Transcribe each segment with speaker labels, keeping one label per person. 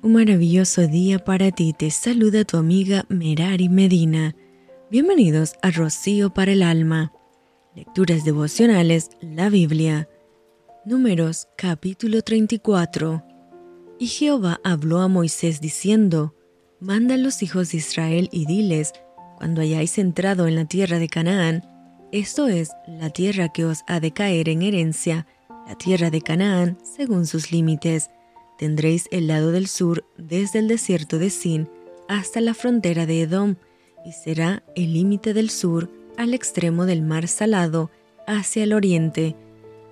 Speaker 1: Un maravilloso día para ti. Te saluda tu amiga Merari Medina. Bienvenidos a Rocío para el Alma. Lecturas devocionales, la Biblia. Números capítulo 34. Y Jehová habló a Moisés diciendo, Manda a los hijos de Israel y diles, cuando hayáis entrado en la tierra de Canaán, esto es, la tierra que os ha de caer en herencia, la tierra de Canaán, según sus límites, Tendréis el lado del sur desde el desierto de Sin hasta la frontera de Edom, y será el límite del sur al extremo del mar salado hacia el oriente.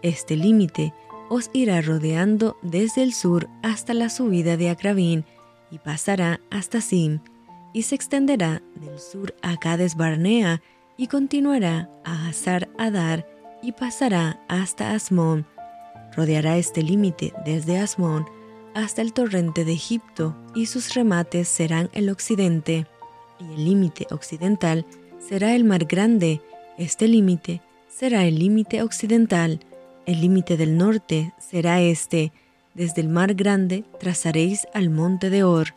Speaker 1: Este límite os irá rodeando desde el sur hasta la subida de Acrabín y pasará hasta Sim, y se extenderá del sur a Cades Barnea y continuará a Hazar Adar y pasará hasta Asmón. Rodeará este límite desde Asmón hasta el torrente de Egipto, y sus remates serán el occidente, y el límite occidental será el mar grande, este límite será el límite occidental, el límite del norte será este, desde el mar grande trazaréis al monte de Or,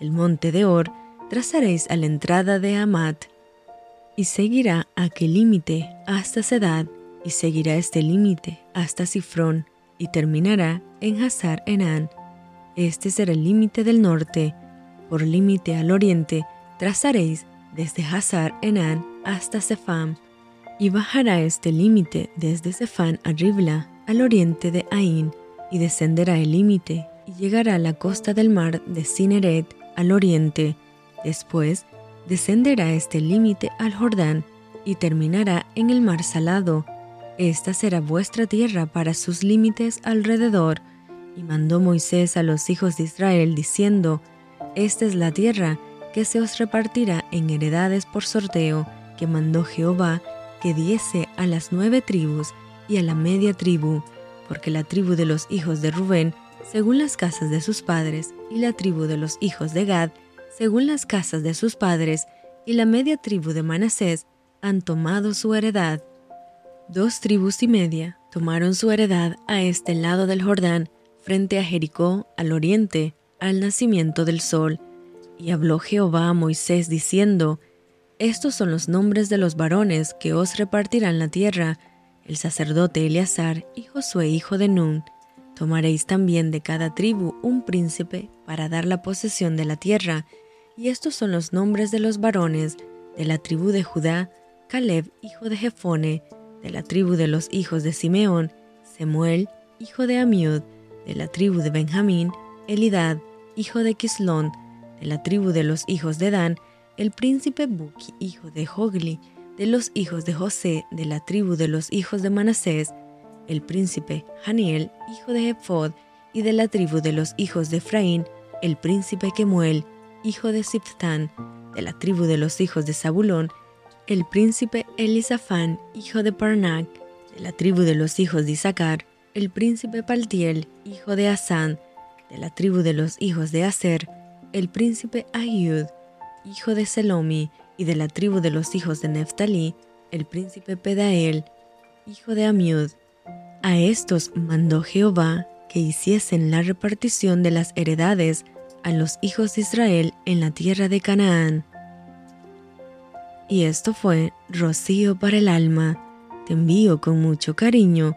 Speaker 1: del monte de Or trazaréis a la entrada de Amat, y seguirá aquel límite hasta Sedad, y seguirá este límite hasta Sifrón, y terminará en Hazar Enan, este será el límite del norte. Por límite al oriente trazaréis desde Hazar Enan hasta Sefam, y bajará este límite desde Sefán a Ribla, al oriente de Ain, y descenderá el límite y llegará a la costa del mar de Cineret al oriente. Después descenderá este límite al Jordán y terminará en el mar salado. Esta será vuestra tierra para sus límites alrededor y mandó Moisés a los hijos de Israel diciendo, Esta es la tierra que se os repartirá en heredades por sorteo, que mandó Jehová que diese a las nueve tribus y a la media tribu, porque la tribu de los hijos de Rubén, según las casas de sus padres, y la tribu de los hijos de Gad, según las casas de sus padres, y la media tribu de Manasés, han tomado su heredad. Dos tribus y media tomaron su heredad a este lado del Jordán, frente a Jericó al oriente, al nacimiento del sol. Y habló Jehová a Moisés diciendo, Estos son los nombres de los varones que os repartirán la tierra, el sacerdote Eleazar y Josué hijo de Nun. Tomaréis también de cada tribu un príncipe para dar la posesión de la tierra, y estos son los nombres de los varones de la tribu de Judá, Caleb hijo de Jefone, de la tribu de los hijos de Simeón, Semuel hijo de Amiud, de la tribu de Benjamín, Elidad, hijo de Quislón, de la tribu de los hijos de Dan, el príncipe Buki, hijo de Jogli, de los hijos de José, de la tribu de los hijos de Manasés, el príncipe Haniel, hijo de Ephod, y de la tribu de los hijos de Efraín, el príncipe Kemuel, hijo de Siftán, de la tribu de los hijos de Zabulón, el príncipe Elisafán, hijo de Parnac, de la tribu de los hijos de Isaacar, el príncipe Paltiel, hijo de Asán, de la tribu de los hijos de Aser, el príncipe Ayud, hijo de Selomi, y de la tribu de los hijos de Neftalí, el príncipe Pedael, hijo de Amiud. A estos mandó Jehová que hiciesen la repartición de las heredades a los hijos de Israel en la tierra de Canaán. Y esto fue rocío para el alma. Te envío con mucho cariño